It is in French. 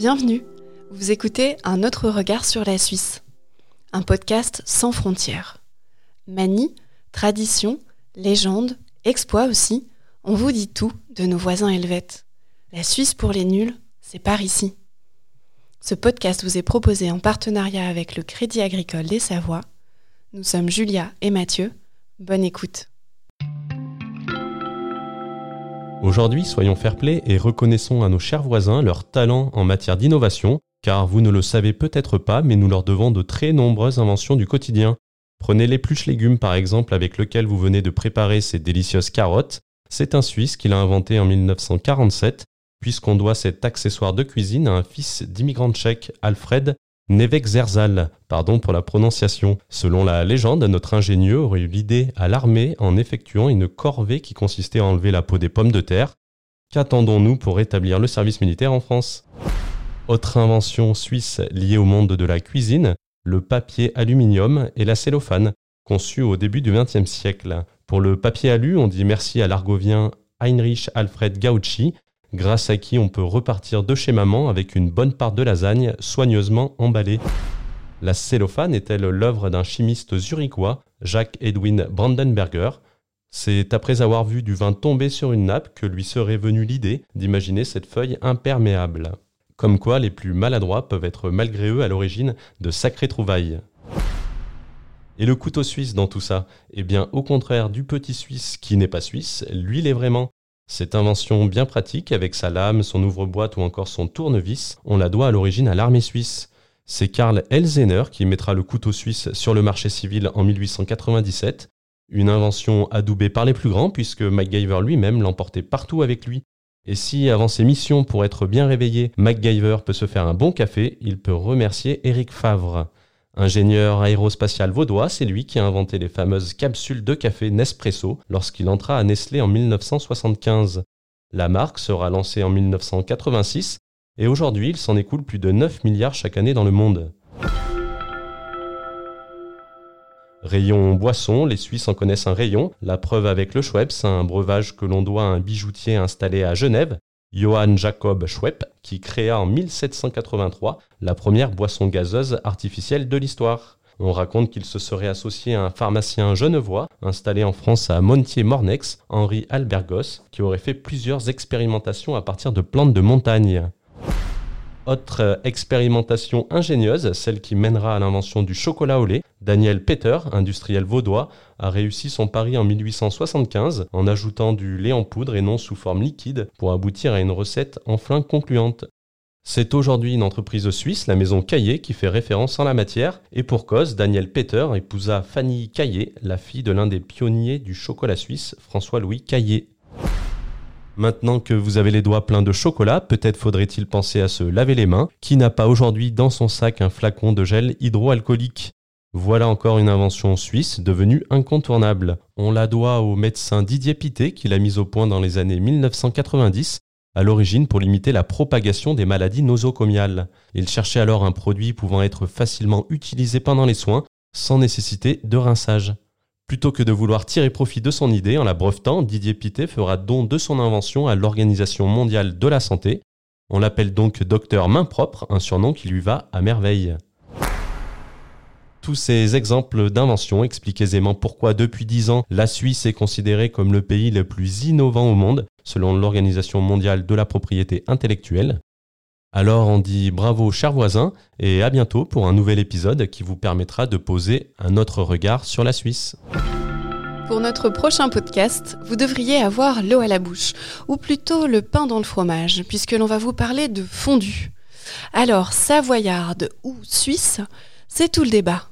Bienvenue, vous écoutez Un autre regard sur la Suisse, un podcast sans frontières. Manie, tradition, légende, exploit aussi, on vous dit tout de nos voisins helvètes. La Suisse pour les nuls, c'est par ici. Ce podcast vous est proposé en partenariat avec le Crédit Agricole des Savoies. Nous sommes Julia et Mathieu. Bonne écoute. Aujourd'hui, soyons fair-play et reconnaissons à nos chers voisins leur talent en matière d'innovation, car vous ne le savez peut-être pas, mais nous leur devons de très nombreuses inventions du quotidien. Prenez l'épluche légumes par exemple avec lequel vous venez de préparer ces délicieuses carottes. C'est un Suisse qui l'a inventé en 1947, puisqu'on doit cet accessoire de cuisine à un fils d'immigrant tchèque, Alfred Nevek Zerzal, pardon pour la prononciation. Selon la légende, notre ingénieux aurait eu l'idée à l'armée en effectuant une corvée qui consistait à enlever la peau des pommes de terre. Qu'attendons-nous pour rétablir le service militaire en France? Autre invention suisse liée au monde de la cuisine, le papier aluminium et la cellophane, conçus au début du XXe siècle. Pour le papier alu, on dit merci à l'argovien Heinrich Alfred Gauchy, grâce à qui on peut repartir de chez maman avec une bonne part de lasagne soigneusement emballée. La cellophane est-elle l'œuvre d'un chimiste zurichois, Jacques Edwin Brandenberger? C'est après avoir vu du vin tomber sur une nappe que lui serait venue l'idée d'imaginer cette feuille imperméable. Comme quoi les plus maladroits peuvent être malgré eux à l'origine de sacrées trouvailles. Et le couteau suisse dans tout ça? Eh bien, au contraire du petit suisse qui n'est pas suisse, lui l'est vraiment. Cette invention bien pratique, avec sa lame, son ouvre-boîte ou encore son tournevis, on la doit à l'origine à l'armée suisse. C'est Karl Elzener qui mettra le couteau suisse sur le marché civil en 1897, une invention adoubée par les plus grands puisque MacGyver lui-même l'emportait partout avec lui. Et si, avant ses missions pour être bien réveillé, MacGyver peut se faire un bon café, il peut remercier Eric Favre. Ingénieur aérospatial vaudois, c'est lui qui a inventé les fameuses capsules de café Nespresso lorsqu'il entra à Nestlé en 1975. La marque sera lancée en 1986 et aujourd'hui il s'en écoule plus de 9 milliards chaque année dans le monde. Rayon boisson, les Suisses en connaissent un rayon, la preuve avec le Schweppes, un breuvage que l'on doit à un bijoutier installé à Genève, Johann Jacob Schwepp, qui créa en 1783 la première boisson gazeuse artificielle de l'histoire. On raconte qu'il se serait associé à un pharmacien genevois installé en France à Montier-Mornex, Henri Albergos, qui aurait fait plusieurs expérimentations à partir de plantes de montagne. Autre expérimentation ingénieuse, celle qui mènera à l'invention du chocolat au lait, Daniel Peter, industriel vaudois, a réussi son pari en 1875 en ajoutant du lait en poudre et non sous forme liquide pour aboutir à une recette enfin concluante. C'est aujourd'hui une entreprise suisse, la maison Caillé, qui fait référence en la matière, et pour cause, Daniel Peter épousa Fanny Caillé, la fille de l'un des pionniers du chocolat suisse, François-Louis Caillé. Maintenant que vous avez les doigts pleins de chocolat, peut-être faudrait-il penser à se laver les mains. Qui n'a pas aujourd'hui dans son sac un flacon de gel hydroalcoolique? Voilà encore une invention suisse devenue incontournable. On la doit au médecin Didier Pité qui l'a mise au point dans les années 1990, à l'origine pour limiter la propagation des maladies nosocomiales. Il cherchait alors un produit pouvant être facilement utilisé pendant les soins sans nécessité de rinçage. Plutôt que de vouloir tirer profit de son idée en la brevetant, Didier Pité fera don de son invention à l'Organisation mondiale de la santé. On l'appelle donc docteur main propre, un surnom qui lui va à merveille. Tous ces exemples d'invention expliquent aisément pourquoi depuis dix ans, la Suisse est considérée comme le pays le plus innovant au monde, selon l'Organisation mondiale de la propriété intellectuelle. Alors on dit bravo chers voisins et à bientôt pour un nouvel épisode qui vous permettra de poser un autre regard sur la Suisse. Pour notre prochain podcast, vous devriez avoir l'eau à la bouche, ou plutôt le pain dans le fromage, puisque l'on va vous parler de fondue. Alors, savoyarde ou suisse, c'est tout le débat.